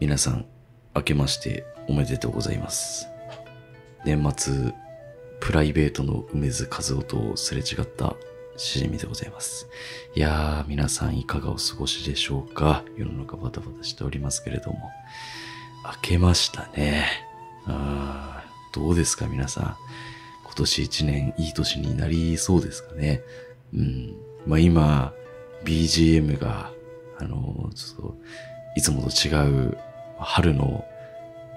皆さん、明けましておめでとうございます。年末、プライベートの梅津和夫とすれ違ったしじみでございます。いやー、皆さんいかがお過ごしでしょうか世の中バタバタしておりますけれども。明けましたね。あーどうですか皆さん。今年一年いい年になりそうですかね。うん。まあ今、BGM が、あの、ちょっと、いつもと違う、春の、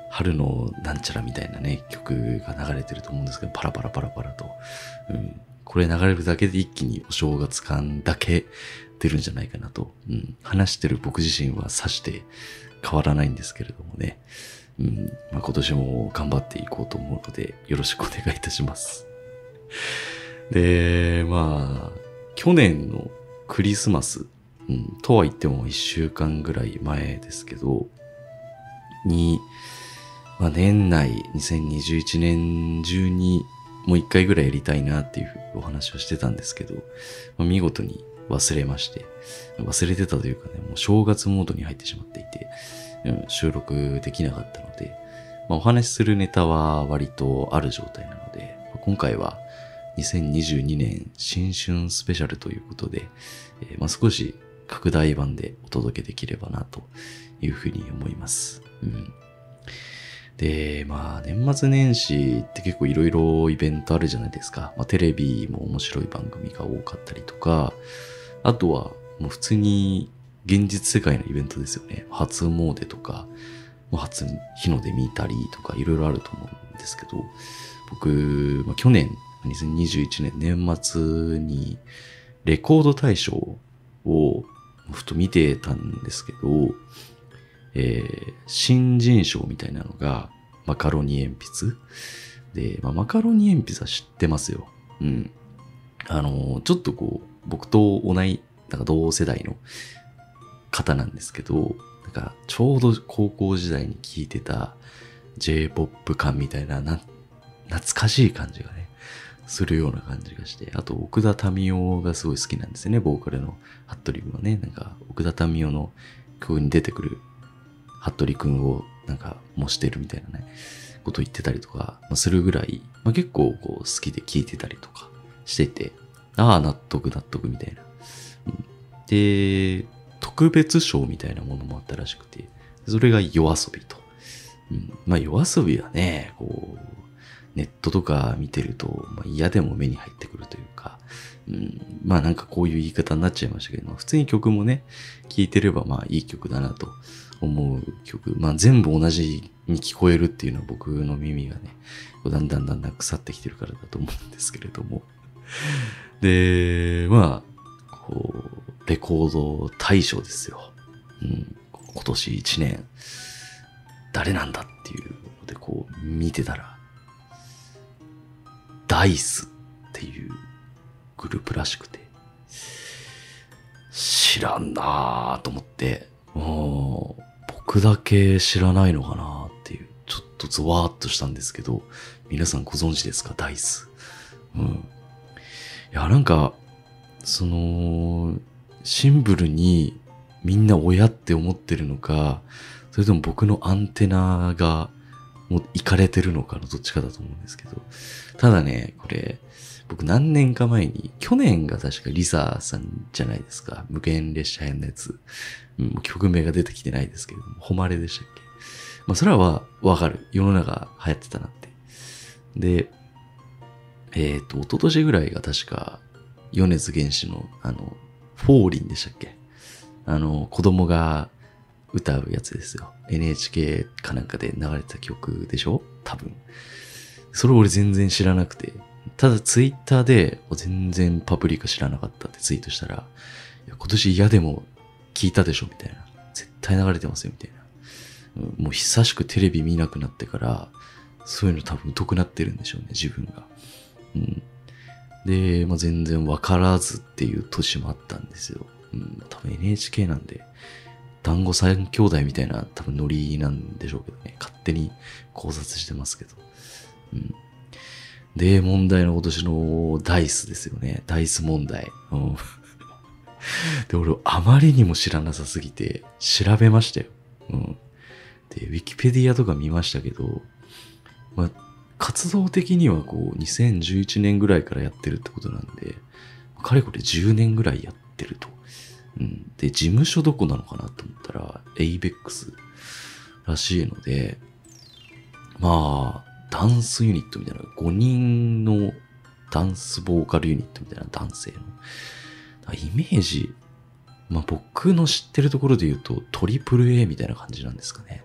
春のなんちゃらみたいなね、曲が流れてると思うんですけど、パラパラパラパラと。うん。これ流れるだけで一気にお正月感だけ出るんじゃないかなと。うん。話してる僕自身はさして変わらないんですけれどもね。うん。まあ、今年も頑張っていこうと思うので、よろしくお願いいたします。で、まあ、去年のクリスマス、うん、とは言っても一週間ぐらい前ですけど、に、まあ、年内2021年中にもう一回ぐらいやりたいなっていうお話をしてたんですけど、まあ、見事に忘れまして、忘れてたというかね、もう正月モードに入ってしまっていて、うん、収録できなかったので、まあ、お話しするネタは割とある状態なので、まあ今回は2022年新春スペシャルということで、えーまあ、少し拡大版でお届けできればなというふうに思います。うん、で、まあ年末年始って結構いろいろイベントあるじゃないですか。まあ、テレビも面白い番組が多かったりとか、あとはもう普通に現実世界のイベントですよね。初詣とか、初日の出見たりとかいろいろあると思うんですけど、僕、まあ、去年、2021年年末にレコード大賞をふと見てたんですけど、えー新人賞みたいなのがマカロニ鉛筆。で、まあ、マカロニ鉛筆は知ってますよ。うん。あの、ちょっとこう、僕と同い、なんか同世代の方なんですけど、なんかちょうど高校時代に聴いてた J-POP 感みたいなな、懐かしい感じがね、するような感じがして、あと奥田民生がすごい好きなんですよね、ボーカルの服部君はね、なんか奥田民生の曲に出てくる服部君をなんか模してるみたいなね、こと言ってたりとか、まあ、するぐらい、まあ、結構こう好きで聴いてたりとかしてて、ああ、納得納得みたいな。うんで、特別賞みたいなものもあったらしくて、それが夜遊びと。うん、まあ夜遊びはね、こう、ネットとか見てると、まあ、嫌でも目に入ってくるというか、うん、まあなんかこういう言い方になっちゃいましたけど、まあ普通に曲もね、聴いてればまあいい曲だなと思う曲。まあ全部同じに聞こえるっていうのは僕の耳がね、だんだんだんだん腐ってきてるからだと思うんですけれども。で、まあ、こう、レコード大賞ですよ。うん、今年一年、誰なんだっていうのでこう見てたら、ダイスっていうグループらしくて、知らんなぁと思って、もう僕だけ知らないのかなっていう、ちょっとゾワーっとしたんですけど、皆さんご存知ですか？ダイス。うん。いや、なんか、その、シンプルにみんな親って思ってるのか、それとも僕のアンテナがもういかれてるのかのどっちかだと思うんですけど。ただね、これ、僕何年か前に、去年が確かリサさんじゃないですか。無限列車編のやつ。うん、曲名が出てきてないですけども、誉れでしたっけ。まあそれはわかる。世の中流行ってたなって。で、えっ、と、一昨年ぐらいが確か、米津玄師の、あの、フォーリンでしたっけあの、子供が歌うやつですよ。NHK かなんかで流れてた曲でしょ？多分。それ俺全然知らなくて。ただツイッターで全然パプリカ知らなかったってツイートしたら、いや今年嫌でも聞いたでしょみたいな。絶対流れてますよみたいな。もう久しくテレビ見なくなってから、そういうの多分疎くなってるんでしょうね、自分が。うん。で、まあ、全然わからずっていう年もあったんですよ。うん、多分 NHK なんで、団子三兄弟みたいな多分ノリなんでしょうけどね。勝手に考察してますけど。うん。で、問題の今年のダイスですよね。ダイス問題。うん。で、俺、あまりにも知らなさすぎて、調べましたよ。うん。で、ウィキペディアとか見ましたけど、まあ、活動的にはこう、2011年ぐらいからやってるってことなんで、かれこれ10年ぐらいやってると。うん。で、事務所どこなのかなと思ったら、ABEX らしいので、まあ、ダンスユニットみたいな、5人のダンスボーカルユニットみたいな男性の。イメージ、まあ僕の知ってるところで言うとトリプル A みたいな感じなんですかね。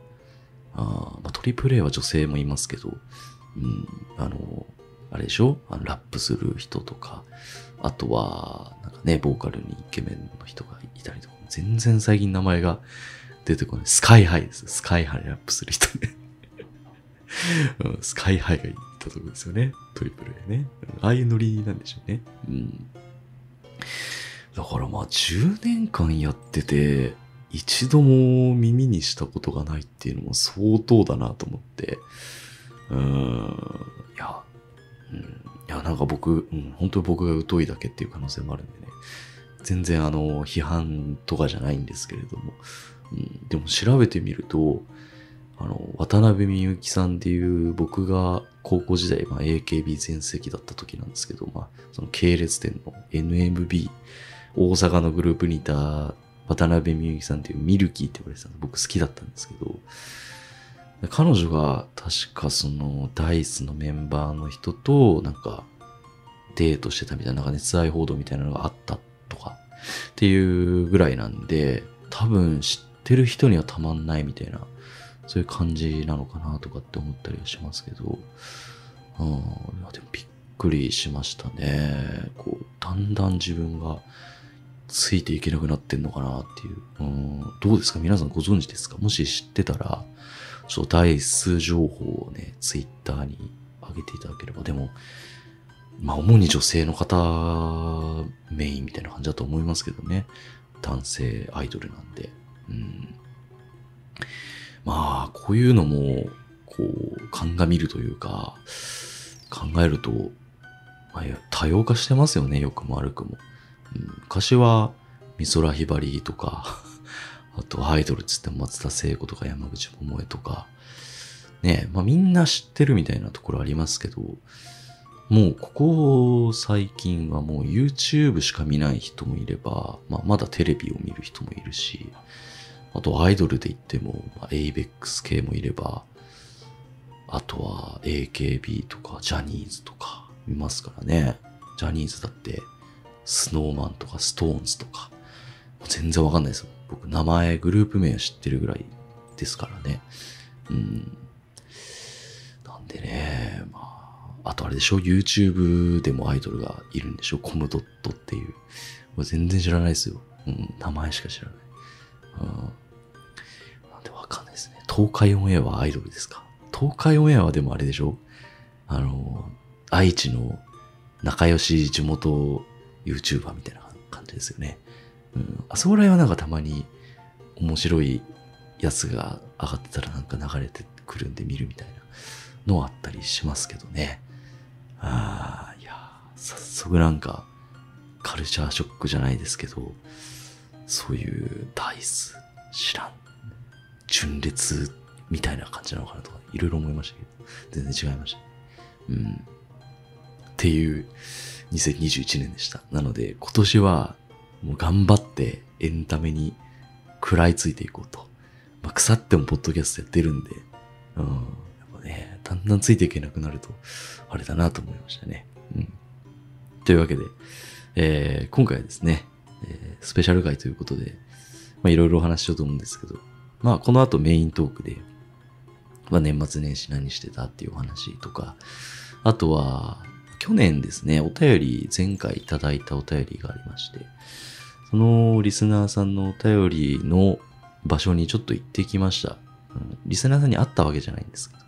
あまあ、トリプル A は女性もいますけど、うん、あの、あれでしょ？あのラップする人とか、あとは、なんかね、ボーカルにイケメンの人がいたりとか、全然最近名前が出てこない。スカイハイです。スカイハイラップする人ねうん。スカイハイがいたとこですよね。トリプル A ね。ああいうノリなんでしょうね。うん。だからまあ10年間やってて、一度も耳にしたことがないっていうのも相当だなと思って、うーん、いや、うん、いや、なんか僕、うん、本当に僕が疎いだけっていう可能性もあるんでね、全然あの、批判とかじゃないんですけれども、うん、でも調べてみると、あの、渡辺美幸さんっていう僕が高校時代、まあ、AKB 全盛期だった時なんですけど、まあ、その系列店の NMB、大阪のグループにいた渡辺美幸さんっていうミルキーって言われてたの僕好きだったんですけど、彼女が確かそのダイスのメンバーの人となんかデートしてたみたいな、なんか熱愛報道みたいなのがあったとかっていうぐらいなんで、多分知ってる人にはたまんないみたいな、そういう感じなのかなとかって思ったりはしますけど、うん、いやでもびっくりしましたね。こう、だんだん自分がついていけなくなってんのかなっていう。うん、どうですか？皆さんご存知ですか？もし知ってたら、ちょっとダイス情報をね、ツイッターに上げていただければ。でも、まあ、主に女性の方メインみたいな感じだと思いますけどね。男性アイドルなんで。うん、まあ、こういうのも、こう、鑑みるというか、考えると、まあ、多様化してますよね、良くも悪くも。うん昔は美空ひばりとか あとアイドルっつって松田聖子とか山口百恵とか、ねまあみんな知ってるみたいなところありますけど、もうここ最近はもう YouTube しか見ない人もいれば、まあまだテレビを見る人もいるし、あとアイドルで言っても、まあ、ABEX 系もいれば、あとは AKB とかジャニーズとか見ますからね。ジャニーズだってスノーマンとかストーンズとか、全然わかんないですよ。僕、名前、グループ名は知ってるぐらいですからね。うん。なんでね、まあ、あとあれでしょ ?YouTube でもアイドルがいるんでしょ？コムドットっていう。全然知らないですよ。うん、名前しか知らない。うん。なんでわかんないですね。東海オンエアはアイドルですか？東海オンエアはでもあれでしょ？あの、愛知の仲良し地元 YouTuber みたいな感じですよね。うん。あそこら辺はなんかたまに面白いやつが上がってたらなんか流れてくるんで見るみたいなのはあったりしますけどね。ああ、いや、早速なんかカルチャーショックじゃないですけど、そういうダイス、知らん、純烈みたいな感じなのかなとか、いろいろ思いましたけど、全然違いました、うん。っていう、2021年でした。なので、今年はもう頑張ってエンタメに食らいついていこうと。まあ、腐ってもポッドキャストやってるんで、うん。やっぱね、だんだんついていけなくなると、あれだなと思いましたね。うん。というわけで、えー、今回はですね、えー、スペシャル回ということで、まあいろいろお話ししようと思うんですけど、まあこの後メイントークで、まあ年末年始何してたっていうお話とか、あとは、去年ですね、お便り、前回いただいたお便りがありまして、そのリスナーさんのお便りの場所にちょっと行ってきました。うん、リスナーさんに会ったわけじゃないんですけど、ま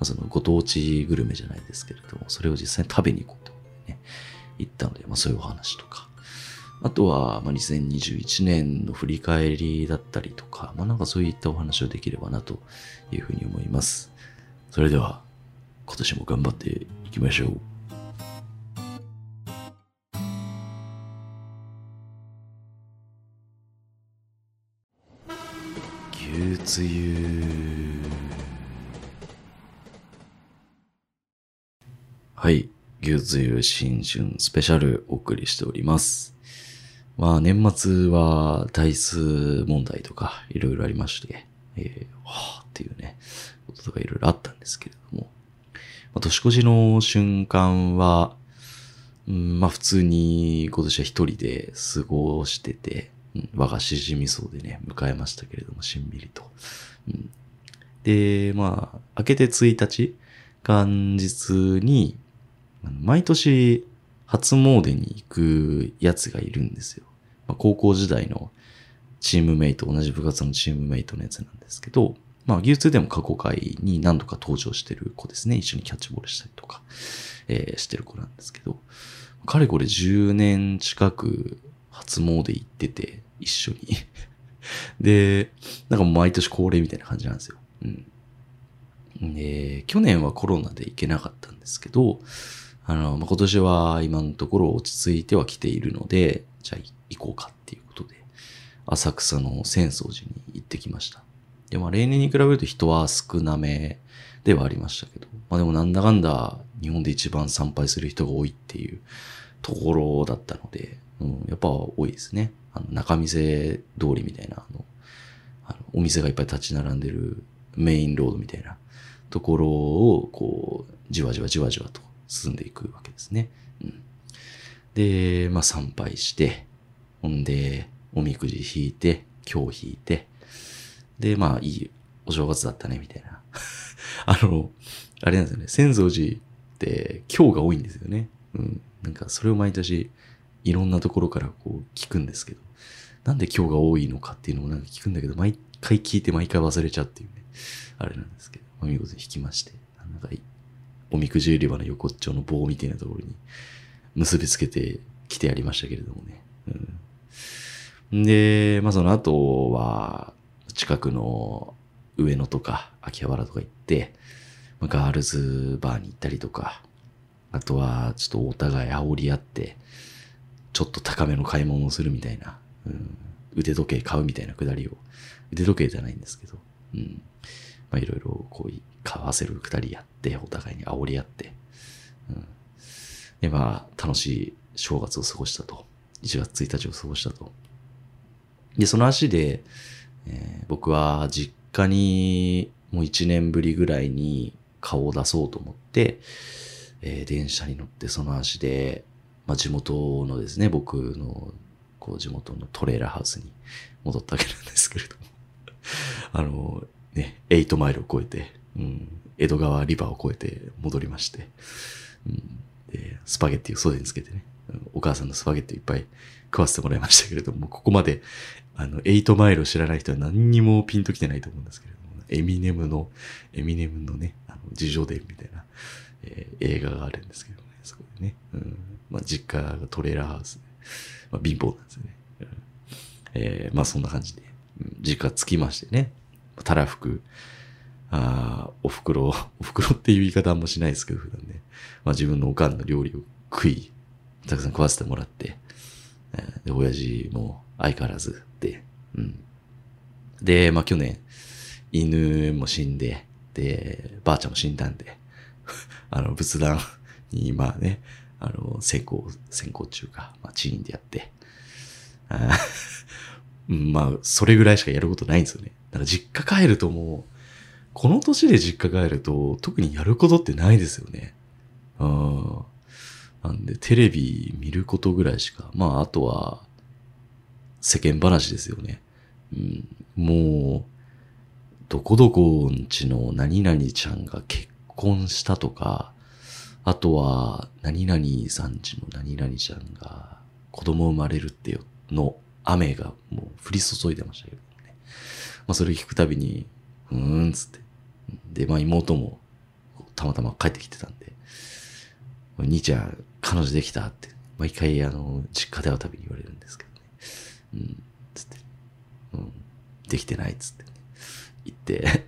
あ、そのご当地グルメじゃないですけれども、それを実際に食べに行こうと、ね、行ったので、まあそういうお話とか、あとは、まあ、2021年の振り返りだったりとか、まあなんかそういったお話をできればなというふうに思います。それでは、今年も頑張っていきましょう。牛つゆはい牛つゆ新春スペシャルお送りしておりますまあ年末は台数問題とかいろいろありましてえー、はぁっていうねこととかいろいろあったんですけれども、まあ、年越しの瞬間はうん、まあ普通に今年は一人で過ごしてて、うん、我がしじみそうでね、迎えましたけれども、しんみりと。うん、で、まあ、明けて1日、元日に、毎年初詣に行くやつがいるんですよ。まあ、高校時代のチームメイト、同じ部活のチームメイトのやつなんですけど、まあ、牛通でも過去回に何度か登場してる子ですね。一緒にキャッチボールしたりとか、えー、してる子なんですけど、かれこれ10年近く初詣行ってて、一緒に で、なんか毎年恒例みたいな感じなんですよ。うん。で、去年はコロナで行けなかったんですけど、あの、まあ、今年は今のところ落ち着いてはきているので、じゃあ行こうかっていうことで、浅草の浅草寺に行ってきました。で、まあ例年に比べると人は少なめではありましたけど、まあでもなんだかんだ日本で一番参拝する人が多いっていうところだったので、うん、やっぱ多いですね。あの中店通りみたいな、あの、あのお店がいっぱい立ち並んでるメインロードみたいなところを、こう、じわじわじわじわと進んでいくわけですね。で、まあ参拝して、ほんで、おみくじ引いて、今日引いて、で、まあいいお正月だったね、みたいな。あの、あれなんですよね。浅草寺って今日が多いんですよね。うん。なんかそれを毎年いろんなところからこう聞くんですけど、なんで今日が多いのかっていうのもなんか聞くんだけど、毎回聞いて毎回忘れちゃうっていうね、あれなんですけど、まあ、見事に引きまして、なんかおみくじ売り場の横っちょの棒みたいなところに結びつけてきてやりましたけれどもね。うん、で、まあその後は、近くの上野とか秋葉原とか行って、まあガールズバーに行ったりとか、あとはちょっとお互い煽り合って、ちょっと高めの買い物をするみたいな、うん、腕時計買うみたいなくだりを、腕時計じゃないんですけど、うん、まあいろいろこう買わせるくだりやって、お互いに煽り合って、うん、でまあ楽しい正月を過ごしたと。1月1日を過ごしたと。で、その足で、えー、僕は実家にもう1年ぶりぐらいに顔を出そうと思って、えー、電車に乗ってその足で、まあ、地元のですね、僕のこう地元のトレーラーハウスに戻ったわけなんですけれども あの、ね、8マイルを超えて、うん、江戸川リバーを越えて戻りまして、うん、でスパゲッティを袖につけてね、お母さんのスパゲッティいっぱい食わせてもらいましたけれども、ここまで、あの、8マイルを知らない人は何にもピンときてないと思うんですけれども、エミネムの、エミネムのね、あの、自叙伝みたいな、えー、映画があるんですけどね、そこでね。うん。まあ、実家がトレーラーハウスで、まあ、貧乏なんですよね。うん、えー、まあ、そんな感じで、実家着きましてね、たらふく、あお袋、お袋っていう言い方あんましないですけど、普段ね。まあ、自分のおかんの料理を食い、たくさん食わせてもらって、で、親父も相変わらずで、うん。で、まあ、去年、犬も死んで、で、ばあちゃんも死んだんで、あの、仏壇に、まあね、あの、先行、先行中か、まあ、チーンでやって、あ まあ、それぐらいしかやることないんですよね。だから実家帰るともう、この年で実家帰ると、特にやることってないですよね。うん。なんで、テレビ見ることぐらいしか。まあ、あとは、世間話ですよね。うん、もう、どこどこんちの何々ちゃんが結婚したとか、あとは、何々さんちの何々ちゃんが子供生まれるってよ、の雨がもう降り注いでましたけどね。まあそれ聞くたびに、うーんつって。で、まあ妹もたまたま帰ってきてたんで、兄ちゃん彼女できたって、毎回あの、実家で会うたびに言われるんですけどね。うん、つって。うん、できてないっつってね。言って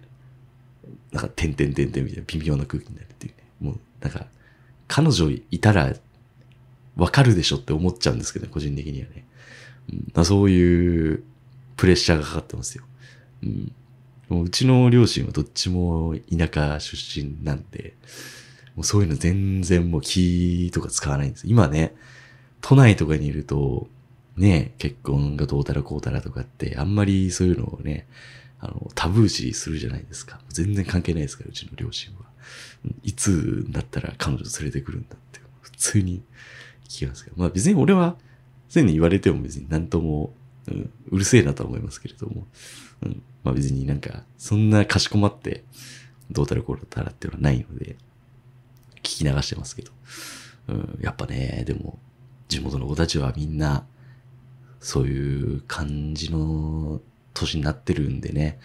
なんか、てんてんてんてんみたいな微妙な空気になるっていうね。もう、なんか、彼女いたら、わかるでしょって思っちゃうんですけどね、個人的にはね。うん、そういうプレッシャーがかかってますよ。うん、もううちの両親はどっちも田舎出身なんで、もうそういうの全然もう気とか使わないんです。今ね、都内とかにいると、ね、結婚がどうたらこうたらとかって、あんまりそういうのをね、あの、タブー視するじゃないですか。全然関係ないですから、うちの両親は。いつだったら彼女連れてくるんだって、普通に聞きますけど。まあ別に俺は、そういうの言われても別に何とも、うん、うるせえなとは思いますけれども。うん、まあ別になんか、そんなかしこまって、どうたらこうたらっていうのはないので、聞き流してますけど。うん、やっぱね、でも、地元の子たちはみんな、そういう感じの年になってるんでね、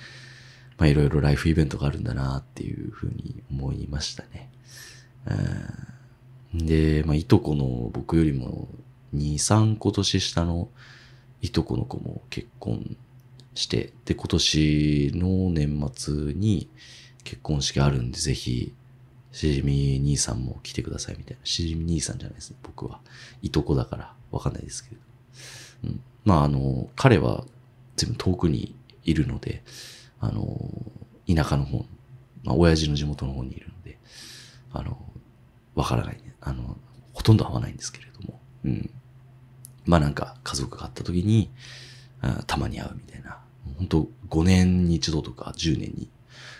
まあいろいろライフイベントがあるんだなっていうふうに思いましたね。うん、で、まあいとこの僕よりも2、3個年下のいとこの子も結婚して、で、今年の年末に結婚式あるんで、ぜひ、しじみ兄さんも来てくださいみたいな。しじみ兄さんじゃないですね、僕は。いとこだからわかんないですけど。うん。まあ、あの、彼は全部遠くにいるので、あの、田舎の方、まあ、親父の地元の方にいるので、あの、わからないね。あの、ほとんど会わないんですけれども、うん。まあなんか家族があった時に、あたまに会うみたいな。本当5年に一度とか10年に、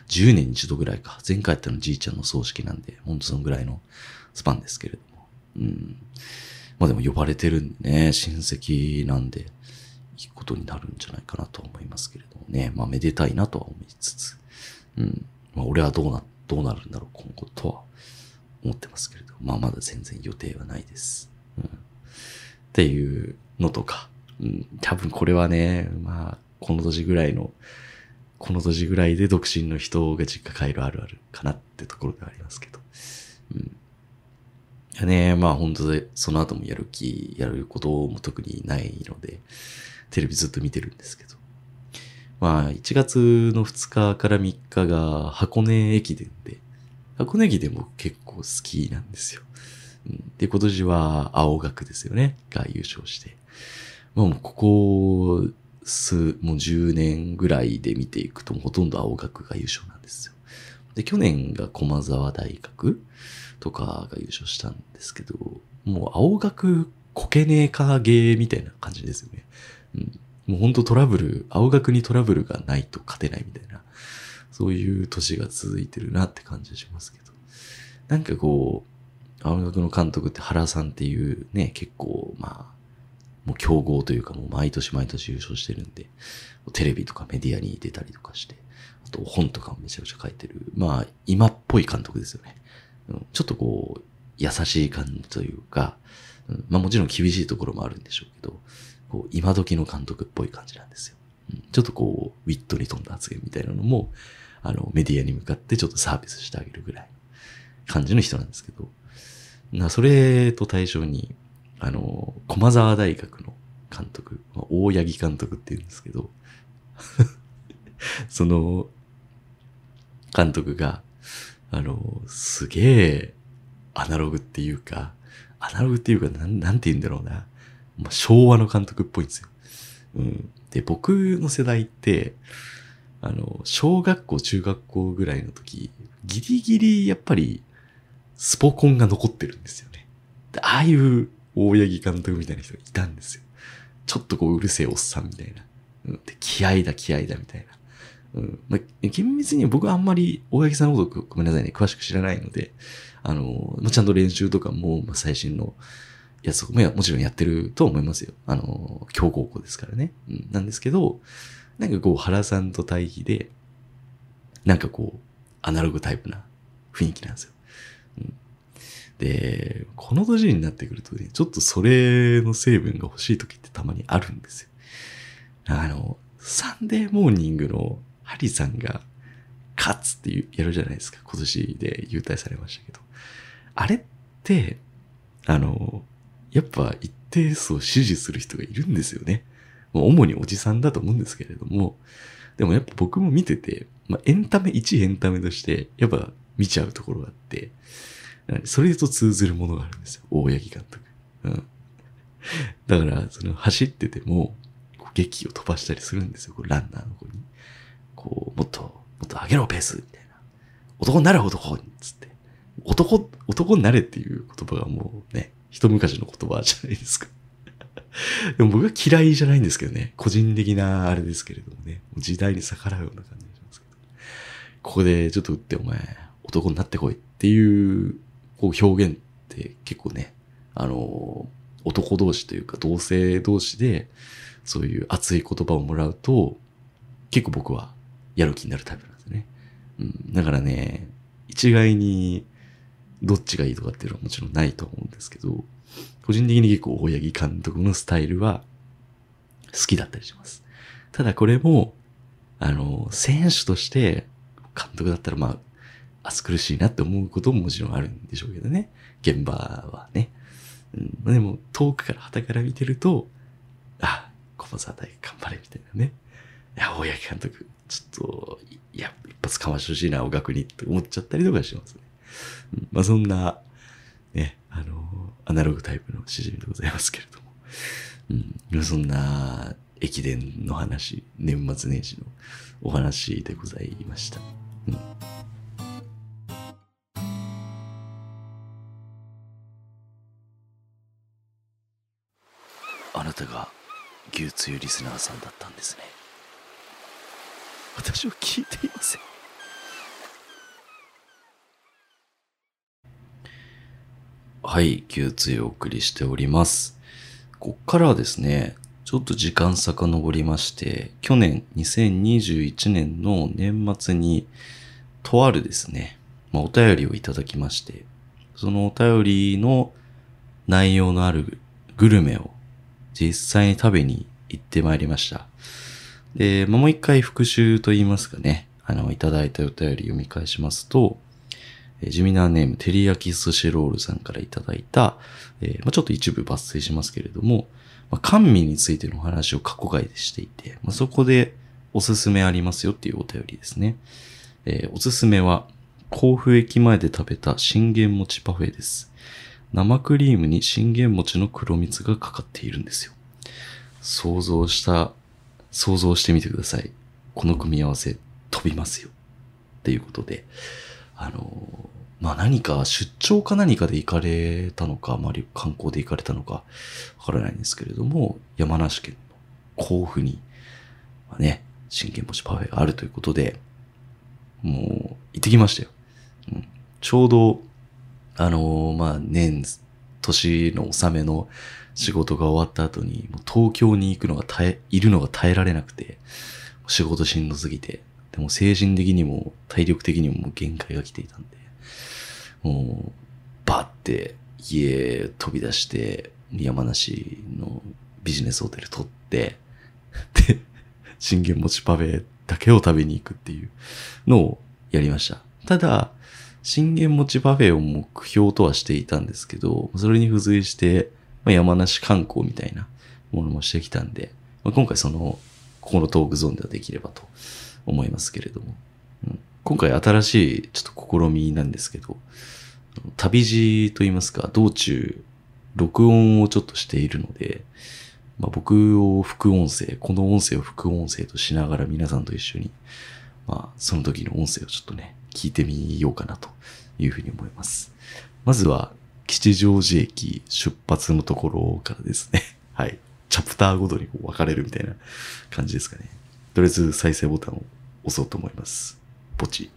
10年に一度ぐらいか。前回やったのじいちゃんの葬式なんで、本当そのぐらいのスパンですけれども。うん。まあでも呼ばれてるんでね、親戚なんで、いいことになるんじゃないかなと思いますけれどもね。まあめでたいなとは思いつつ、うん。まあ俺はどうな、どうなるんだろう、今後とは思ってますけれど。まあまだ全然予定はないです。うん。っていうのとか、うん。多分これはね、まあ、この年ぐらいの、この年ぐらいで独身の人が実家帰るあるあるかなってところではありますけど。うん。やね、まあ本当で、その後もやる気、やることも特にないので、テレビずっと見てるんですけど。まあ、1月の2日から3日が箱根駅伝で、箱根駅伝も結構好きなんですよ。で、今年は青学ですよね、が優勝して。もうここ数、もう10年ぐらいで見ていくとほとんど青学が優勝なんですよ。で、去年が駒沢大学とかが優勝したんですけど、もう青学こけねえかゲーみたいな感じですよね。うん、もうほんとトラブル、青学にトラブルがないと勝てないみたいな、そういう年が続いてるなって感じしますけど。なんかこう、青学の監督って原さんっていうね、結構まあ、もう競合というかもう毎年毎年優勝してるんで、テレビとかメディアに出たりとかして、あと本とかもめちゃくちゃ書いてる、まあ今っぽい監督ですよね。ちょっとこう、優しい感じというか、まあもちろん厳しいところもあるんでしょうけど、こう今時の監督っぽい感じなんですよ。ちょっとこう、ウィットに富んだ発言みたいなのも、あの、メディアに向かってちょっとサービスしてあげるぐらい感じの人なんですけど、なそれと対象に、あの、駒沢大学の監督、まあ、大八木監督って言うんですけど、その、監督が、あの、すげえ、アナログっていうか、アナログっていうか、なん、なんて言うんだろうな。まあ、昭和の監督っぽいんですよ。うん。で、僕の世代って、あの、小学校、中学校ぐらいの時、ギリギリやっぱり、スポコンが残ってるんですよね。ああいう大八木監督みたいな人がいたんですよ。ちょっとこううるせえおっさんみたいな。うん、で気合だ気合だみたいな。うん。まあ、厳密に僕はあんまり大八木さんのことごめんなさいね、詳しく知らないので、あの、まあ、ちゃんと練習とかも、まあ、最新のやつとかももちろんやってると思いますよ。あの、強豪校ですからね。うん。なんですけど、なんかこう原さんと対比で、なんかこう、アナログタイプな雰囲気なんですよ。で、この年になってくるとね、ちょっとそれの成分が欲しい時ってたまにあるんですよ。あの、サンデーモーニングのハリさんが勝つってやるじゃないですか。今年で優待されましたけど。あれって、あの、やっぱ一定数を支持する人がいるんですよね。もう主におじさんだと思うんですけれども、でもやっぱ僕も見てて、まあ、エンタメ、一エンタメとして、やっぱ見ちゃうところがあって、それと通ずるものがあるんですよ。大八木監督。うん。だから、その走ってても、こう劇を飛ばしたりするんですよ。こうランナーの子に。こう、もっと、もっと上げろペースみたいな。男になれ男つって。男、男になれっていう言葉がもうね、一昔の言葉じゃないですか。でも僕は嫌いじゃないんですけどね。個人的なあれですけれどもね。時代に逆らうような感じがしますけど。ここでちょっと打ってお前、男になってこいっていう、こう表現って結構ね、あの、男同士というか同性同士で、そういう熱い言葉をもらうと、結構僕はやる気になるタイプなんですね。うん。だからね、一概にどっちがいいとかっていうのはもちろんないと思うんですけど、個人的に結構大八木監督のスタイルは好きだったりします。ただこれも、あの、選手として監督だったらまあ、暑苦しいなって思うことももちろんあるんでしょうけどね。現場はね。うん、でも遠くから旗から見てると、あ、駒沢大頑張れみたいなね。いや、大八木監督、ちょっと、いや、一発かましてほしいな、お学にって思っちゃったりとかしますね。うん、まあそんな、ね、あの、アナログタイプのしじみでございますけれども。うん、そんな、駅伝の話、年末年始のお話でございました。うん、たが牛つゆリスナーさんだったんですね。私は聞いていません。はい、牛つゆお送りしております。こっからはですね、ちょっと時間遡りまして、去年2021年の年末に、とあるですね、まあ、お便りをいただきまして、そのお便りの内容のあるグルメを実際に食べに行ってまいりました。で、ま、もう一回復習と言いますかね、あの、いただいたお便り読み返しますと、えー、地味なネーム、テリヤキ寿司ロールさんからいただいた、えー、まあ、ちょっと一部抜粋しますけれども、まあ、甘味についてのお話を過去回でしていて、まあ、そこでおすすめありますよっていうお便りですね。えー、おすすめは、甲府駅前で食べた信玄餅パフェです。生クリームに信玄餅の黒蜜がかかっているんですよ。想像した、想像してみてください。この組み合わせ飛びますよ。っていうことで、あの、まあ何か出張か何かで行かれたのか、まあ観光で行かれたのか、わからないんですけれども、山梨県の甲府に、まあね、信玄餅パフェがあるということで、もう行ってきましたよ。うん、ちょうど、あのー、まあ年、年の納めの仕事が終わった後に、もう東京に行くのが耐え、いるのが耐えられなくて、仕事しんどすぎて、でも精神的にも体力的にももう限界が来ていたんで、もう、バッて家飛び出して、山梨のビジネスホテル取って、で、信玄餅パフェだけを食べに行くっていうのをやりました。ただ、信玄餅パフェを目標とはしていたんですけど、それに付随して、まあ、山梨観光みたいなものもしてきたんで、まあ、今回その、ここのトークゾーンではできればと思いますけれども。うん、今回新しいちょっと試みなんですけど、旅路と言いますか、道中、録音をちょっとしているので、まあ、僕を副音声、この音声を副音声としながら皆さんと一緒に、まあ、その時の音声をちょっとね、聞いてみようかなというふうに思います。まずは、吉祥寺駅出発のところからですね。はい。チャプターごとに分かれるみたいな感じですかね。とりあえず再生ボタンを押そうと思います。ポチ。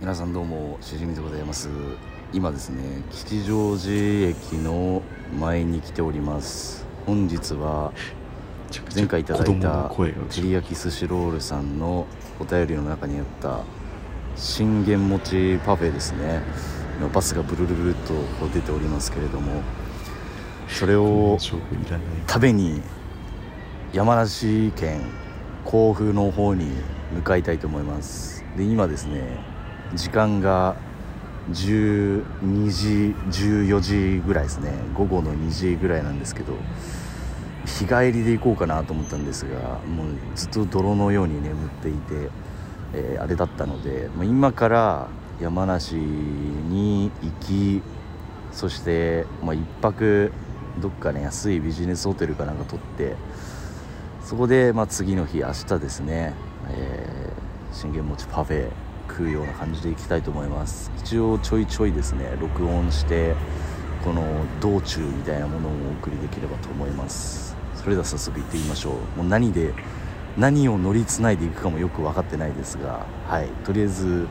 皆さんどうもしじみでございます今ですね吉祥寺駅の前に来ております本日は 前回いただいた照り焼き寿司ロールさんのお便りの中にあった信玄餅パフェですね。バスがブルルブルっと出ておりますけれどもそれを食べに山梨県甲府の方に向かいたいと思います。で今ですね時間が12時14時ぐらいですね。午後の2時ぐらいなんですけど日帰りで行こうかなと思ったんですがもうずっと泥のように眠っていて、えー、あれだったので、ま、今から山梨に行きそして、まあ、1泊どっかね安いビジネスホテルかなんか取ってそこで、まあ、次の日明日ですね、えー、信玄餅パフェ食うような感じでいきたいと思います。一応ちょいちょいですね録音してこの道中みたいなものをお送りできればと思います。それでは早速行ってみましょう。もう何で何を乗りつないでいくかもよく分かってないですがはい。とりあえず、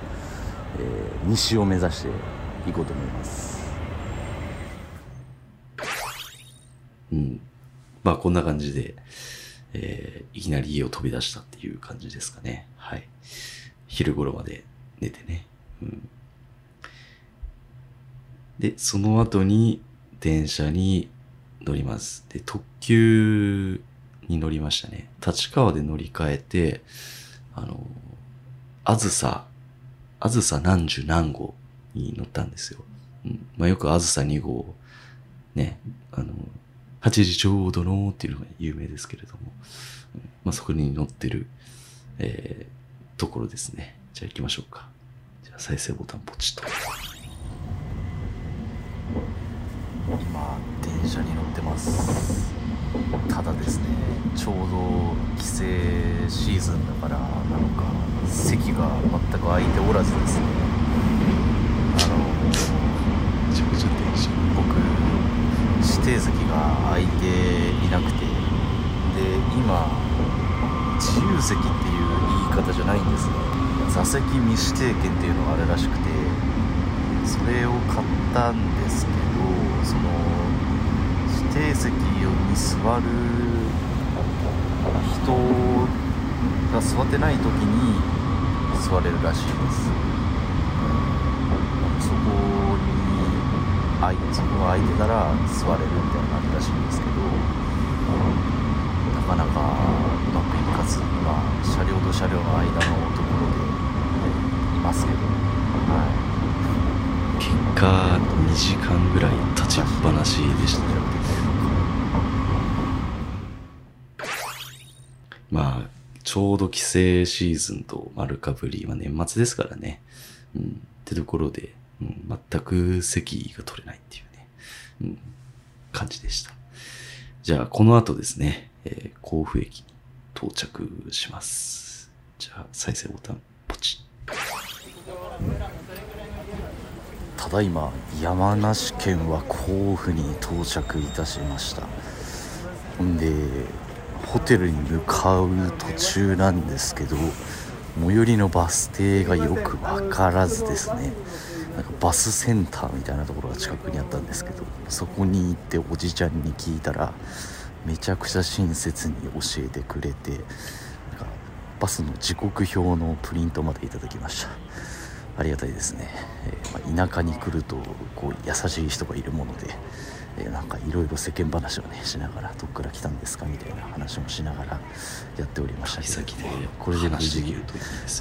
えー、西を目指していこうと思います。うん。まあこんな感じで、えー、いきなり家を飛び出したっていう感じですかね。はい。昼頃まで寝てね。うん、で、その後に電車に乗ります。で、特急に乗りましたね。立川で乗り換えて、あの、あずさ、あずさ何十何号に乗ったんですよ。うん。まあ、よくあずさ2号、ね、あの、8時ちょうどのっていうのが有名ですけれども、うん、まあ、そこに乗ってる、えー、ところですね。じゃあ行きましょうか。じゃあ再生ボタンポチッと。車に乗ってます。ただですねちょうど帰省シーズンだからなのか席が全く空いておらずですね。あの僕指定席が空いていなくてで今自由席っていう言い方じゃないんですね。座席未指定券っていうのがあるらしくてそれを買ったんですけどその定席に座る人が座ってない時に座れるらしいです。そこにあいそこが空いてたら座れるみたいなのあるらしいんですけどなかなかうまくいかず今車両と車両の間のところでいますけどはい結果2時間ぐらい立ちっぱなしでしたねちょうど帰省シーズンと丸かぶり、まあ、年末ですからね。うん。ってところで、うん、全く席が取れないっていうね、うん、感じでした。じゃあ、この後ですね、えー、甲府駅に到着します。じゃあ、再生ボタン、ポチ。ただいま山梨県は甲府に到着いたしましたんでホテルに向かう途中なんですけど最寄りのバス停がよく分からずですね。なんかバスセンターみたいなところが近くにあったんですけどそこに行っておじちゃんに聞いたらめちゃくちゃ親切に教えてくれてなんかバスの時刻表のプリントまでいただきました。ありがたいですね、えー、まあ、田舎に来るとこう優しい人がいるもので、えー、なんかいろいろ世間話をねしながらどっから来たんですかみたいな話もしながらやっておりましたけどこれで無事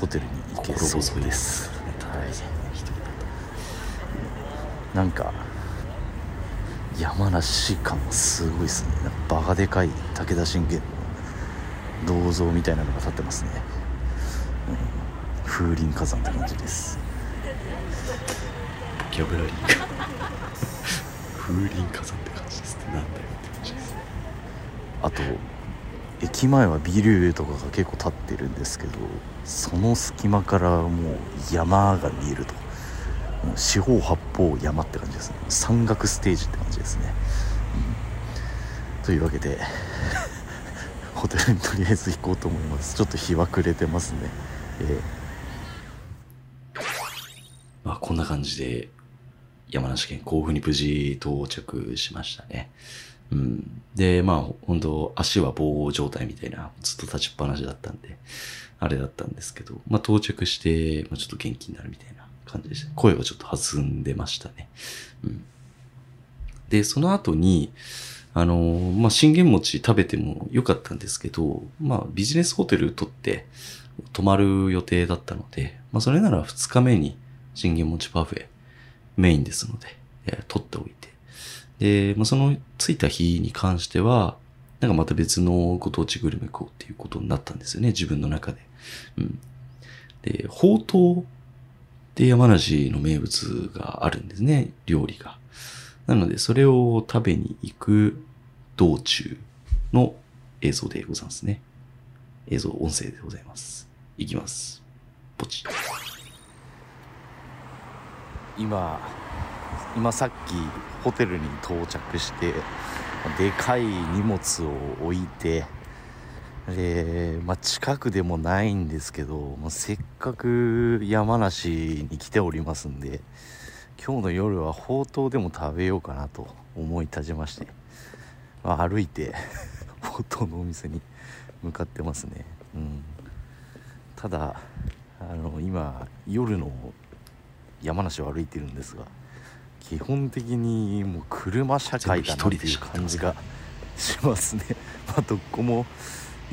ホテルに行けそうです、はい、なんか山梨感すごいですね。バカでかい武田信玄の銅像みたいなのが立ってますね、うん、風林火山って感じです。キャブラリーが風林火山って感じですね。なんだよって感じです。あと駅前はビルとかが結構立ってるんですけどその隙間からもう山が見えると。四方八方山って感じですね。山岳ステージって感じですね、うん、というわけで ホテルにとりあえず行こうと思います。ちょっと日は暮れてますね。えー、まあこんな感じで山梨県甲府に無事到着しましたね。うん。で、まあ、本当足は棒状態みたいな、ずっと立ちっぱなしだったんで、あれだったんですけど、まあ、到着して、まあ、ちょっと元気になるみたいな感じでした。声がちょっと弾んでましたね。うん。で、その後に、あのまあ、信玄餅食べてもよかったんですけど、まあ、ビジネスホテル取って泊まる予定だったので、まあ、それなら2日目に信玄餅パフェメインですので、えー、取っておいて。で、まあ、その着いた日に関しては、なんかまた別のご当地グルメ食おうっていうことになったんですよね、自分の中で。うん。で、ほうとうで山梨の名物があるんですね、料理が。なので、それを食べに行く道中の映像でございますね。映像、音声でございます。いきます。ポチ。今、今さっきホテルに到着して、でかい荷物を置いて、で、まあ、近くでもないんですけど、まあ、せっかく山梨に来ておりますんで、今日の夜はほうとうでも食べようかなと思い立ちまして、まあ、歩いて ほうとうのお店に向かってますね、うん、ただあの今夜の山梨を歩いてるんですが基本的にもう車社会だなっていう感じがしますね。まあどこも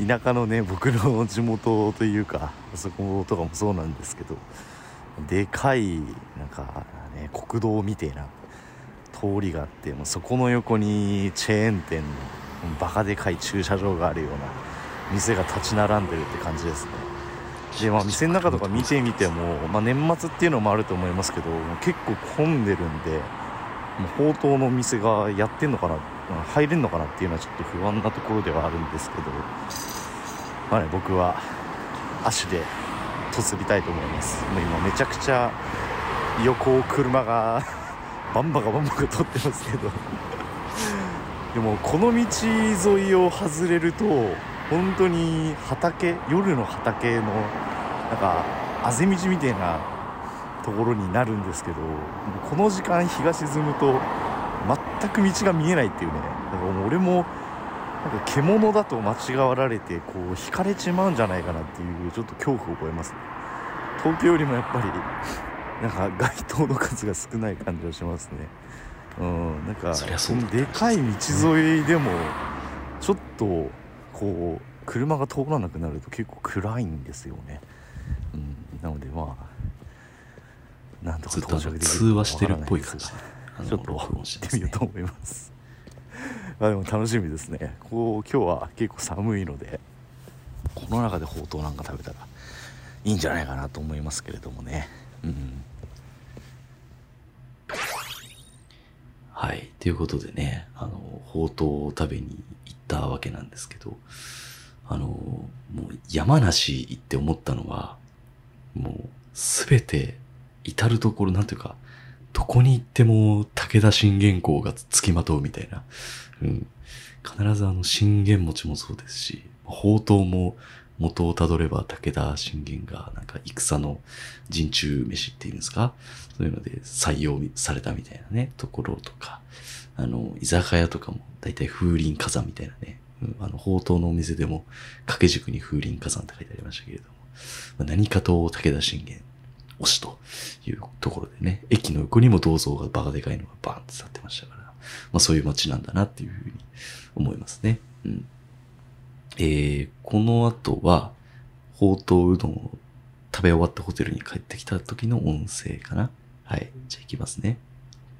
田舎のね僕の地元というかあそことかもそうなんですけどでかいなんかね国道みてえな通りがあってもうそこの横にチェーン店のバカでかい駐車場があるような店が立ち並んでるって感じですね。でまあ店の中とか見てみても、まあ、年末っていうのもあると思いますけど結構混んでるんでもうほうとうの店がやってんのかな入れんのかなっていうのはちょっと不安なところではあるんですけどまあね僕は足で突りたいと思います。もう今めちゃくちゃ横を車が バンバカバンバカ通ってますけどでもこの道沿いを外れると本当に畑夜の畑のなんかあぜ道みたいなところになるんですけどこの時間日が沈むと全く道が見えないっていうね。だからもう俺もなんか獣だと間違われてこう引かれちまうんじゃないかなっていうちょっと恐怖を覚えますね。東京よりもやっぱりなんか街灯の数が少ない感じがしますね。うんなんかそのでかい道沿いでもちょっとこう車が通らなくなると結構暗いんですよね、うん、なのでまあなんとか到着できる通話してるっぽい感じ。ちょっと行ってみようと思います。あでも楽しみですね。こう今日は結構寒いのでこの中でほうとうなんか食べたらいいんじゃないかなと思いますけれどもね。うん。はい。ということでね、あの、ほうとうを食べにたわけなんですけど、あの、もう山梨行って思ったのは、もうすべて至るところ、なんていうか、どこに行っても武田信玄公が付きまとうみたいな。うん。必ずあの信玄餅もそうですし、宝刀も元をたどれば武田信玄がなんか戦の陣中飯っていうんですか？そういうので採用されたみたいなね、ところとか、あの、居酒屋とかも大体風林火山みたいなね、うん、あの、宝刀のお店でも掛け軸に風林火山って書いてありましたけれども、まあ、何かと武田信玄推しというところでね、駅の横にも銅像がバカでかいのがバーンって立ってましたから、まあそういう街なんだなっていうふうに思いますね。うん。えー、この後は、ほうとううどんを食べ終わったホテルに帰ってきた時の音声かな。はい。じゃあ行きますね。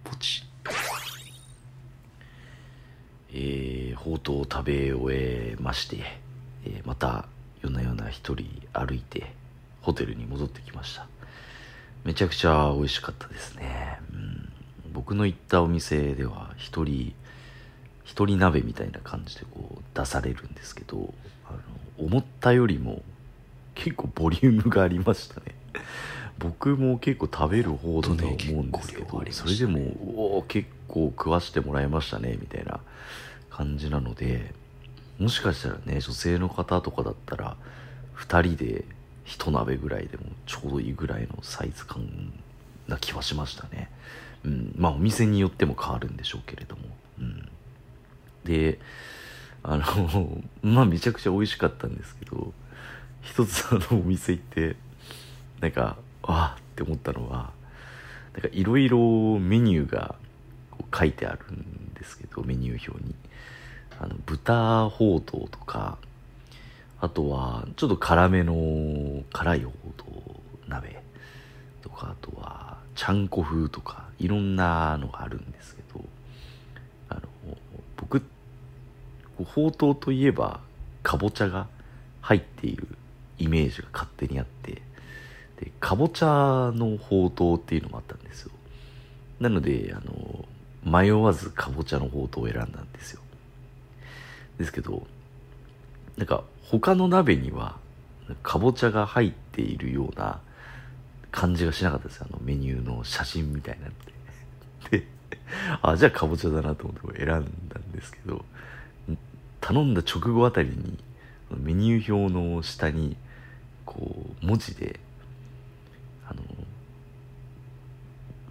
ポチ。えー、ほうとうを食べ終えまして、えー、また夜な夜な一人歩いてホテルに戻ってきました。めちゃくちゃ美味しかったですね。うん、僕の行ったお店では一人一人鍋みたいな感じでこう出されるんですけどあの思ったよりも結構ボリュームがありましたね。僕も結構食べる方だと思うんですけど、ね、それでもおお結構食わしてもらいましたねみたいな感じなのでもしかしたらね女性の方とかだったら2人で一鍋ぐらいでもちょうどいいぐらいのサイズ感な気はしましたね。うん。まあお店によっても変わるんでしょうけれども。うんであの まあめちゃくちゃ美味しかったんですけど一つあのお店行ってなんかああって思ったのはなんかいろいろメニューが書いてあるんですけどメニュー表に。あの豚ほうとうとかあとはちょっと辛めの辛いほうとう鍋とかあとはちゃんこ風とかいろんなのがあるんですけどあの僕ほうとうといえばかぼちゃが入っているイメージが勝手にあってでかぼちゃのほうとうっていうのもあったんですよ。なのであの迷わずかぼちゃのほうとうを選んだんですよ。ですけどなんか他の鍋にはかぼちゃが入っているような感じがしなかったです。あのメニューの写真みたいなので。あ、じゃあかぼちゃだなと思って選んだんですけど、頼んだ直後あたりにメニュー表の下にこう文字であの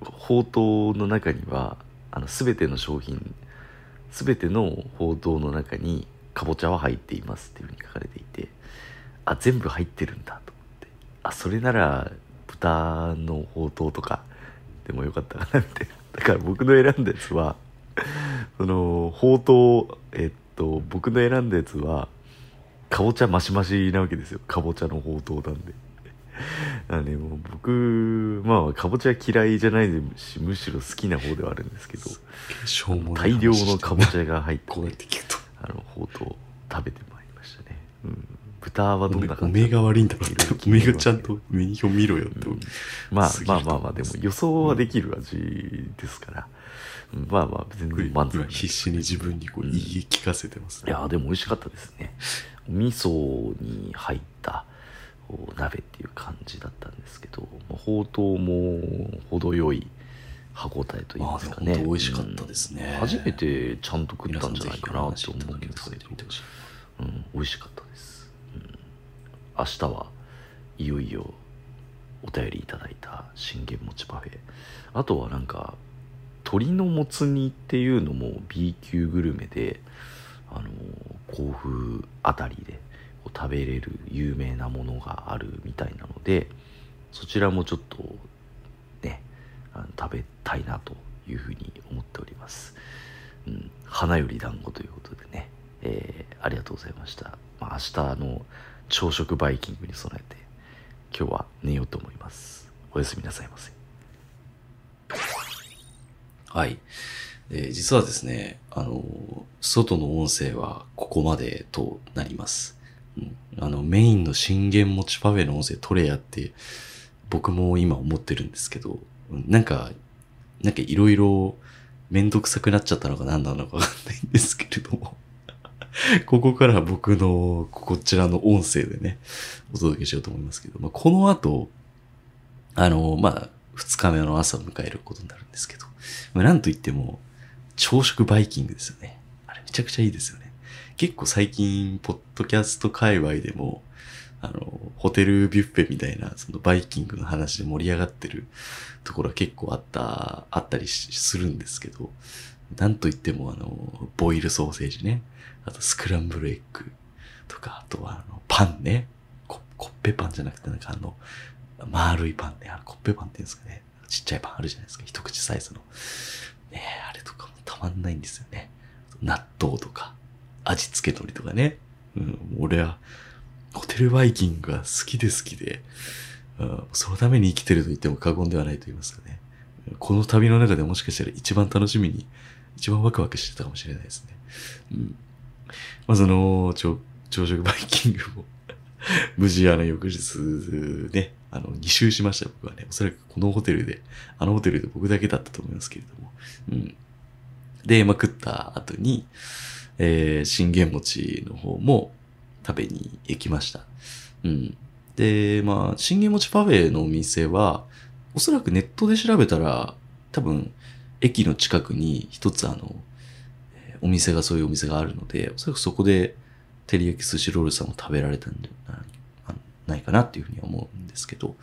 宝刀の中にはあの全ての商品全ての宝刀の中にかぼちゃは入っていますっていうふうに書かれていてあ全部入ってるんだと思ってあそれなら豚の宝刀とかでもよかったかなみたいな。だから僕の選んだやつはその宝刀えっと僕の選んだやつはかぼちゃマシマシなわけですよ。かぼちゃの宝刀 なんであね、もう僕まあかぼちゃ嫌いじゃないしむしろ好きな方ではあるんですけど大量のかぼちゃが入って、ね、あのほうとう食べてまいりましたね、うん、豚はどんな感じお目が悪いんだろう お目がちゃんとメニュー表見ろよって、うん、まあまあまあまあでも予想はできる味ですから、うん、まあまあ全然満足。必死に自分にこう言い聞かせてますね、いやでも美味しかったですね。お味噌に入った鍋っていう感じだったんですけど、まあ、ほうとうも程よい歯ごたえといいますかね。美味しかったですね、うん、初めてちゃんと食ったんじゃないかなと思うんですけど、うん、美味しかったです、うん、明日はいよいよお便りいただいた信玄餅パフェ。あとはなんか鶏のもつ煮っていうのも B 級グルメであの甲府辺りで食べれる有名なものがあるみたいなのでそちらもちょっとね食べたいなというふうに思っております、うん、花より団子ということでね、えー、ありがとうございました、まあ、明日の朝食バイキングに備えて今日は寝ようと思います。おやすみなさいませ。はい、えー、実はですねあの外の音声はここまでとなります。うん。あの、メインの信玄餅パフェの音声取れやって、僕も今思ってるんですけど、なんか、なんかいろいろめんどくさくなっちゃったのか何なのかわかんないんですけれども。ここから僕のこちらの音声でね、お届けしようと思いますけど、まあ、この後、あの、まあ、二日目の朝を迎えることになるんですけど、まあ、なんといっても、朝食バイキングですよね。あれめちゃくちゃいいですよね。結構最近、ポッドキャスト界隈でも、あの、ホテルビュッフェみたいな、そのバイキングの話で盛り上がってるところは結構あった、あったりするんですけど、なんといってもあの、ボイルソーセージね、あとスクランブルエッグとか、あとはあの、パンね、コッペパンじゃなくてなんかあの、丸いパンね、あのコッペパンっていうんですかね、ちっちゃいパンあるじゃないですか、一口サイズの。ねあれとかもたまんないんですよね。納豆とか、味付け海苔とかね。うん、俺は、ホテルバイキングが好きで好きで、うん、そのために生きてると言っても過言ではないと言いますかね。この旅の中でもしかしたら一番楽しみに、一番ワクワクしてたかもしれないですね。うん。まあ、その、朝食バイキングも無事あの翌日ね、あの、2周しました、僕はね。おそらくこのホテルで、あのホテルで僕だけだったと思いますけれども。うん。で、まあ、食った後に、えー、信玄餅の方も食べに行きました。うん。で、まあ、信玄餅パフェのお店は、おそらくネットで調べたら、多分、駅の近くに一つあの、お店がそういうお店があるので、おそらくそこで、照り焼き寿司ロールさんを食べられたんじゃないかなっていうふうに思うんですけど、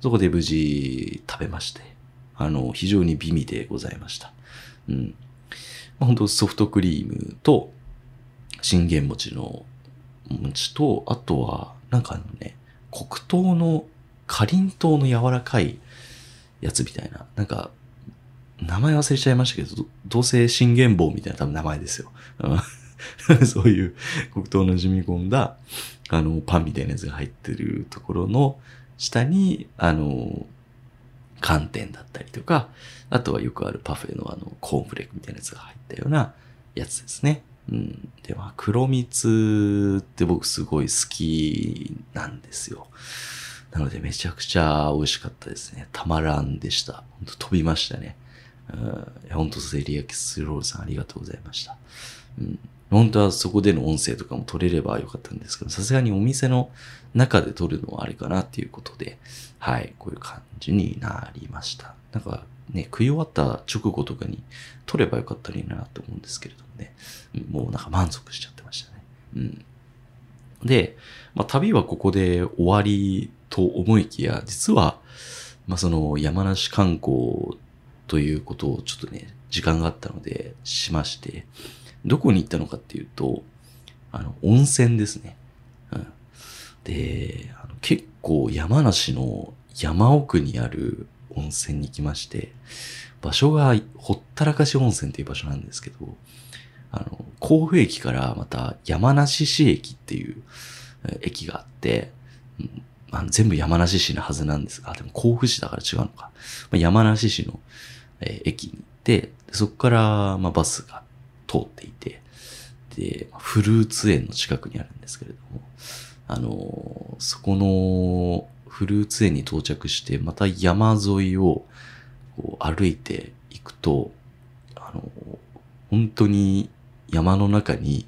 そこで無事食べまして、あの、非常に美味でございました。うん。まあ、本当ソフトクリームと、信玄餅の餅と、あとは、なんかあのね、黒糖の、かりんとうの柔らかいやつみたいな、なんか、名前忘れちゃいましたけど、どうせ信玄棒みたいな多分名前ですよ。そういう黒糖の染み込んだ、あの、パンみたいなやつが入ってるところの下に、あの、寒天だったりとか、あとはよくあるパフェのあの、コーンフレークみたいなやつが入ったようなやつですね。うん。で、まあ、黒蜜って僕すごい好きなんですよ。なのでめちゃくちゃ美味しかったですね。たまらんでした。ほんと飛びましたね。うん、本当セリアキスロールさんありがとうございました。うん、本当はそこでの音声とかも撮れればよかったんですけど、さすがにお店の中で撮るのはあれかなっていうことで、はい、こういう感じになりました。なんかね、食い終わった直後とかに撮ればよかったらいいなと思うんですけれどもね、もうなんか満足しちゃってましたね。うん。で、まあ、旅はここで終わりと思いきや、実は、まあ、その山梨観光ということをちょっとね、時間があったのでしまして、どこに行ったのかっていうと、あの、温泉ですね。うん。で、あの結構山梨の山奥にある温泉に来まして、場所がほったらかし温泉っていう場所なんですけど、あの、甲府駅からまた山梨市駅っていう駅があって、うんまあ、全部山梨市のはずなんですが、でも甲府市だから違うのか。まあ、山梨市の、えー、駅に行って、そこから、まあ、バスが通っていて、で、フルーツ園の近くにあるんですけれども、あのー、そこのフルーツ園に到着して、また山沿いをこう歩いていくと、あのー、本当に山の中に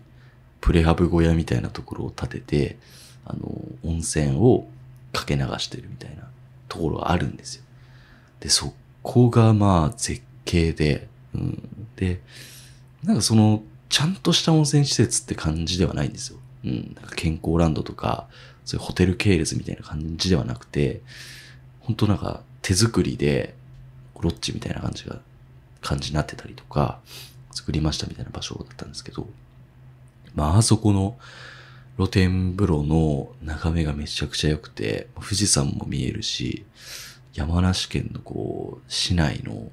プレハブ小屋みたいなところを建てて、あの、温泉をかけ流してるみたいなところがあるんですよ。で、そっこがまあ絶景で、うん。で、なんかその、ちゃんとした温泉施設って感じではないんですよ。うん。なんか健康ランドとか、そういうホテル系列みたいな感じではなくて、本当なんか手作りで、ロッジみたいな感じが、感じになってたりとか、作りましたみたいな場所だったんですけど、まあ、あそこの露天風呂の眺めがめちゃくちゃ良くて、富士山も見えるし、山梨県のこう、市内の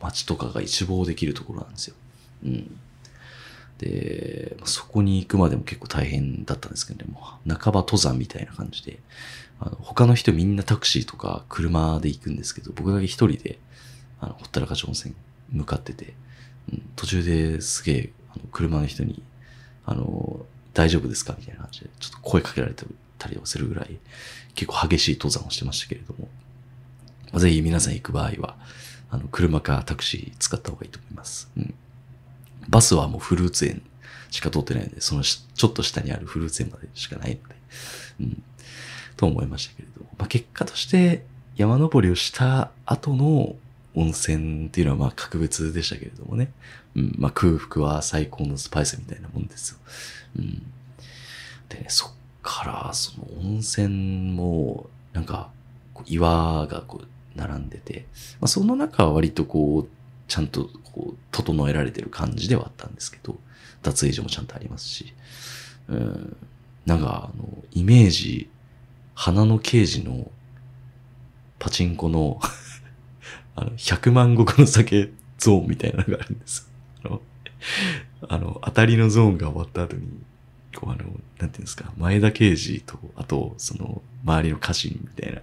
街とかが一望できるところなんですよ。うん。で、そこに行くまでも結構大変だったんですけどね、も半ば登山みたいな感じで、あの他の人みんなタクシーとか車で行くんですけど、僕だけ一人で、あの、ほったらかし温泉向かってて、うん、途中ですげえ、あの車の人に、あの、大丈夫ですか？みたいな感じで、ちょっと声かけられたりをするぐらい、結構激しい登山をしてましたけれども、まあ、ぜひ皆さん行く場合は、あの、車かタクシー使った方がいいと思います。うん。バスはもうフルーツ園しか通ってないので、そのちょっと下にあるフルーツ園までしかないので、うん。と思いましたけれど、まあ、結果として山登りをした後の温泉っていうのはまあ格別でしたけれどもね。うん、まあ空腹は最高のスパイスみたいなもんですよ。うん。でね、そっからその温泉もなんか岩がこう並んでて、まあその中は割とこうちゃんとこう整えられてる感じではあったんですけど、脱衣所もちゃんとありますし、うん、なんかあの、イメージ、花の刑事のパチンコの あの、100万石の酒ゾーンみたいなのがあるんです。あの、あの当たりのゾーンが終わった後に、こうあの、なんていうんですか、前田刑事と、あと、その、周りの家臣みたいな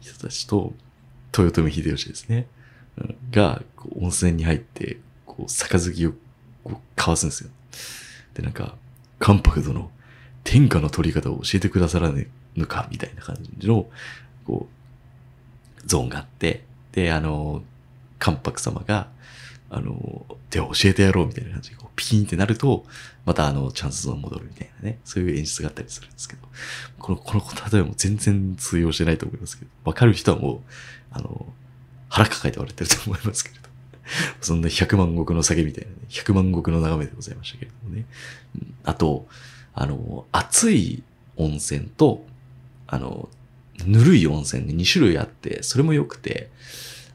人たちと、豊臣秀吉ですね。が、温泉に入って、こう、杯をこう交わすんですよ。で、なんか、関白殿、天下の取り方を教えてくださらぬのか、みたいな感じの、こう、ゾーンがあって、で、あの、関白様が、あの、では教えてやろうみたいな感じで、こうピーンってなると、またあの、チャンスゾーン戻るみたいなね、そういう演出があったりするんですけど、この、この例えばも全然通用してないと思いますけど、わかる人はもう、あの、腹抱えて笑ってると思いますけれど。そんな100万石の酒みたいなね、100万石の眺めでございましたけれどもね。あと、あの、熱い温泉と、あの、ぬるい温泉で2種類あって、それも良くて、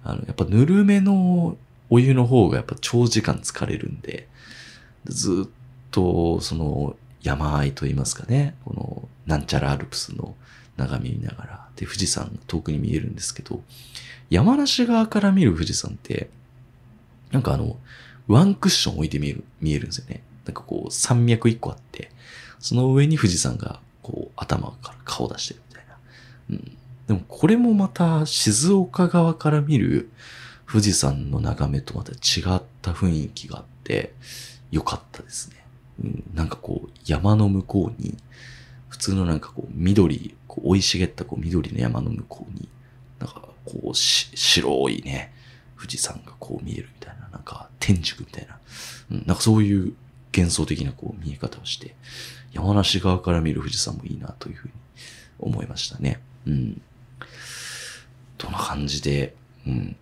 あの、やっぱぬるめのお湯の方がやっぱ長時間疲れるんで、ずっとその山あいと言いますかね、このなんちゃらアルプスの眺め見ながら、で、富士山遠くに見えるんですけど、山梨側から見る富士山って、なんかあの、ワンクッション置いて見える、見えるんですよね。なんかこう、山脈一個あって、その上に富士山が、こう、頭から顔出してるみたいな。うん。でもこれもまた静岡側から見る富士山の眺めとまた違った雰囲気があって良かったですね。うん、なんかこう山の向こうに普通のなんかこう緑、こう生い茂ったこう緑の山の向こうになんかこう白いね、富士山がこう見えるみたいな、なんか天竺みたいな、うん、なんかそういう幻想的なこう見え方をして、山梨側から見る富士山もいいなというふうに思いましたね。うん。どんな感じで、うん。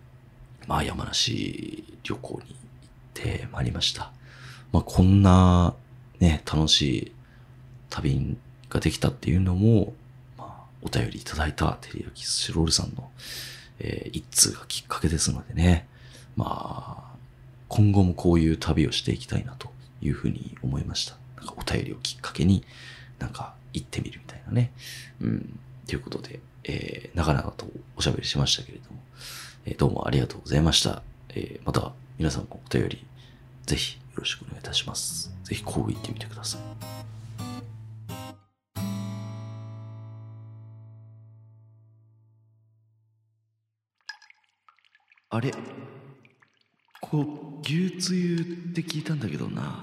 まあ山梨旅行に行ってまいりました。まあこんなね、楽しい旅ができたっていうのも、まあお便りいただいたテリヤキスシロールさんの、えー、一通がきっかけですのでね、まあ今後もこういう旅をしていきたいなというふうに思いました。なんかお便りをきっかけになんか行ってみるみたいなね。うん。ということで、えー、長々とおしゃべりしましたけれども、えー、どうもありがとうございました。えー、また皆さんもお便り、ぜひよろしくお願いいたします。ぜひこう言ってみてください。あれ？ここ、牛つゆって聞いたんだけどな。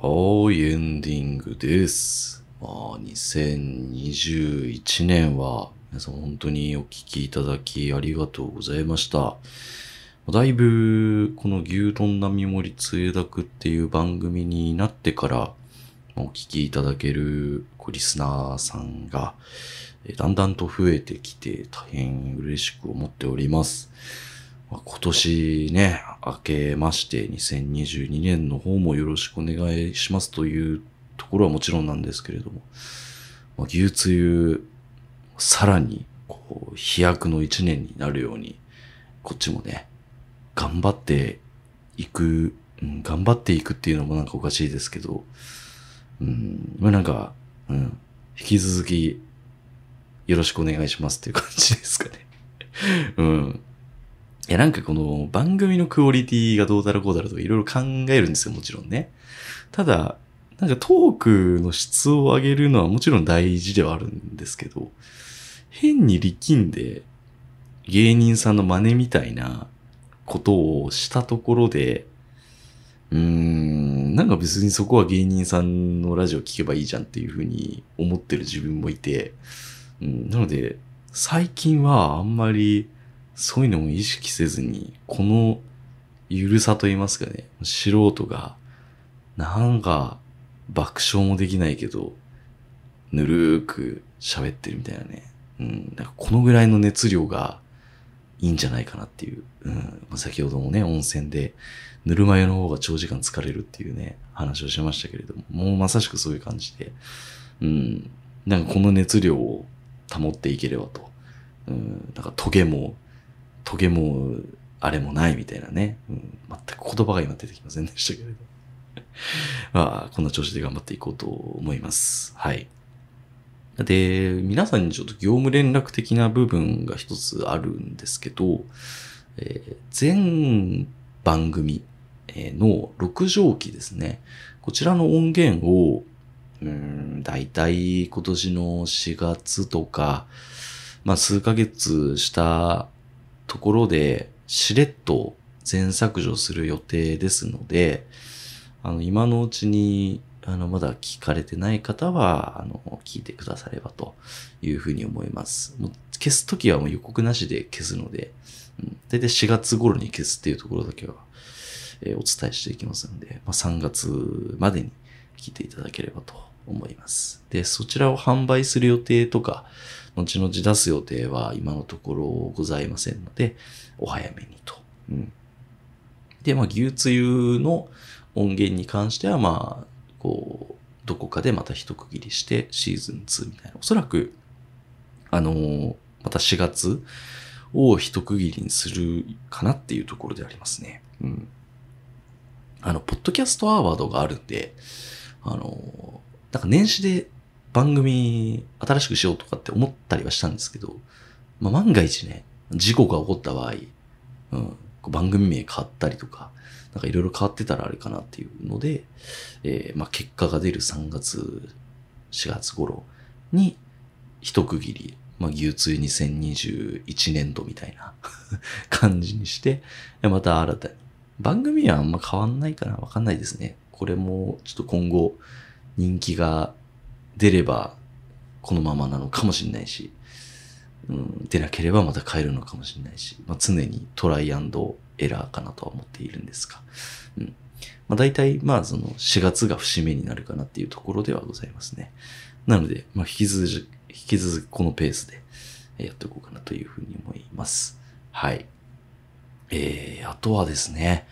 はい、エンディングです。まあ、2021年は、皆さん本当にお聞きいただきありがとうございました。だいぶ、この牛丼並盛りつゆだくっていう番組になってから、お聞きいただけるリスナーさんが、だんだんと増えてきて大変嬉しく思っております。今年ね、明けまして2022年の方もよろしくお願いしますというところはもちろんなんですけれども、まあ、牛つゆ、さらに、こう、飛躍の一年になるように、こっちもね、頑張っていく、うん、頑張っていくっていうのもなんかおかしいですけど、うん、まあなんか、うん、引き続き、よろしくお願いしますっていう感じですかね。うん。いや、なんかこの番組のクオリティがどうだらこうだらとかいろいろ考えるんですよ、もちろんね。ただ、なんかトークの質を上げるのはもちろん大事ではあるんですけど、変に力んで芸人さんの真似みたいなことをしたところで、うーん、なんか別にそこは芸人さんのラジオ聞けばいいじゃんっていうふうに思ってる自分もいて、うん、なので、最近はあんまりそういうのも意識せずに、このゆるさと言いますかね、素人が、なんか爆笑もできないけど、ぬるーく喋ってるみたいなね。うん、なんかこのぐらいの熱量がいいんじゃないかなっていう。うん、まあ先ほどもね、温泉でぬるま湯の方が長時間疲れるっていうね、話をしましたけれども、もうまさしくそういう感じで、うん、なんかこの熱量を保っていければと。うん、なんかトゲもトゲも、あれもないみたいなね。うん、全く言葉が今出てきませんでしたけれど。まあ、こんな調子で頑張っていこうと思います。はい。で、皆さんにちょっと業務連絡的な部分が一つあるんですけど、えー、全番組の6畳機ですね。こちらの音源を、うん、だいたい今年の4月とか、まあ数ヶ月したところで、しれっと全削除する予定ですので、あの、今のうちに、あの、まだ聞かれてない方は、あの、聞いてくださればというふうに思います。もう消すときはもう予告なしで消すので、うん、大体4月頃に消すっていうところだけは、えー、お伝えしていきますので、まあ、3月までに聞いていただければと思います。で、そちらを販売する予定とか、後々出す予定は今のところございませんので、お早めにと。うん、で、まあ、牛つゆの音源に関しては、まあ、こう、どこかでまた一区切りしてシーズン2みたいな。おそらく、あのー、また4月を一区切りにするかなっていうところでありますね。うん。あの、ポッドキャストアワードがあるんで、あのー、なんか年始で番組新しくしようとかって思ったりはしたんですけど、まあ、万が一ね、事故が起こった場合、うん、番組名変わったりとか、なんかいろいろ変わってたらあれかなっていうので、えー、まあ結果が出る3月、4月頃に一区切り、まあ牛通2021年度みたいな 感じにして、また新たに。番組はあんま変わんないかなわかんないですね。これもちょっと今後人気が出れば、このままなのかもしれないし、うん、出なければまた変えるのかもしれないし、まあ、常にトライアンドエラーかなとは思っているんですが、うん。まあ、大体、まあ、その4月が節目になるかなっていうところではございますね。なので、まあ、引き続き、引き続きこのペースでやっていこうかなというふうに思います。はい。えー、あとはですね、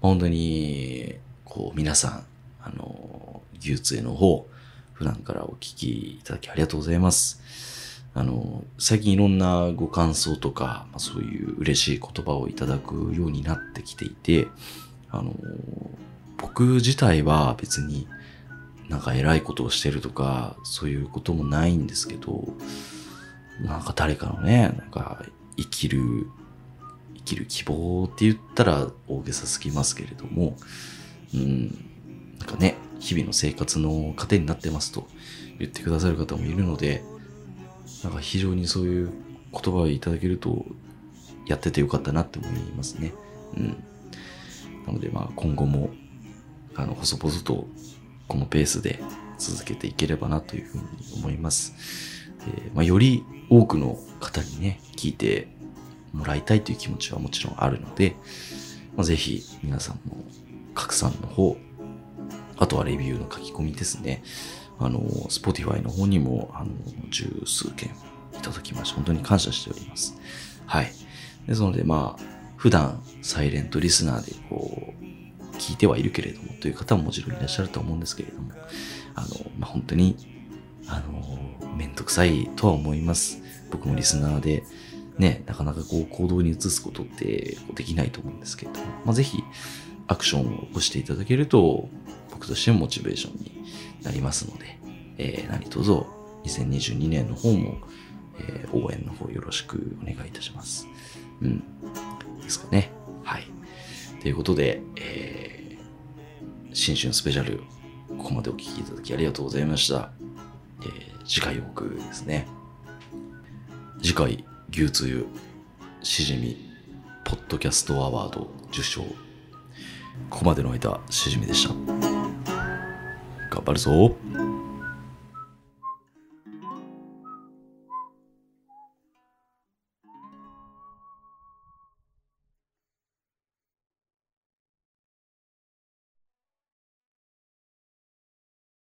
本当に、こう、皆さん、あの、技術への方、普段からお聞きいただきありがとうございます。あの、最近いろんなご感想とか、まあ、そういう嬉しい言葉をいただくようになってきていて、あの、僕自体は別になんか偉いことをしてるとか、そういうこともないんですけど、なんか誰かのね、なんか生きる、生きる希望って言ったら大げさすぎますけれども、うん、なんかね、日々の生活の糧になってますと言ってくださる方もいるので、なんか非常にそういう言葉をいただけると、やっててよかったなって思いますね。うん。なのでまあ今後も、あの、細々とこのペースで続けていければなというふうに思います。えー、まあ、より多くの方にね、聞いてもらいたいという気持ちはもちろんあるので、まあ、ぜひ皆さんも拡散の方、あとはレビューの書き込みですね。あの、Spotify の方にも、あの、十数件いただきまして、本当に感謝しております。はい。ですので、まあ、普段、サイレントリスナーで、こう、聞いてはいるけれども、という方ももちろんいらっしゃると思うんですけれども、あの、まあ、本当に、あの、めんどくさいとは思います。僕もリスナーで、ね、なかなかこう行動に移すことってできないと思うんですけれども、まあ、ぜひアクションを起こしていただけると、僕としてもモチベーションになりますので、えー、何卒2022年の方も、えー、応援の方よろしくお願いいたします。うん。ですかね。はい。ということで、えー、新春スペシャル、ここまでお聴きいただきありがとうございました。えー、次回僕ですね。次回、牛つゆ、しじみ、ポッドキャストアワード受賞。ここまでの間、しじみでした。頑張るぞ。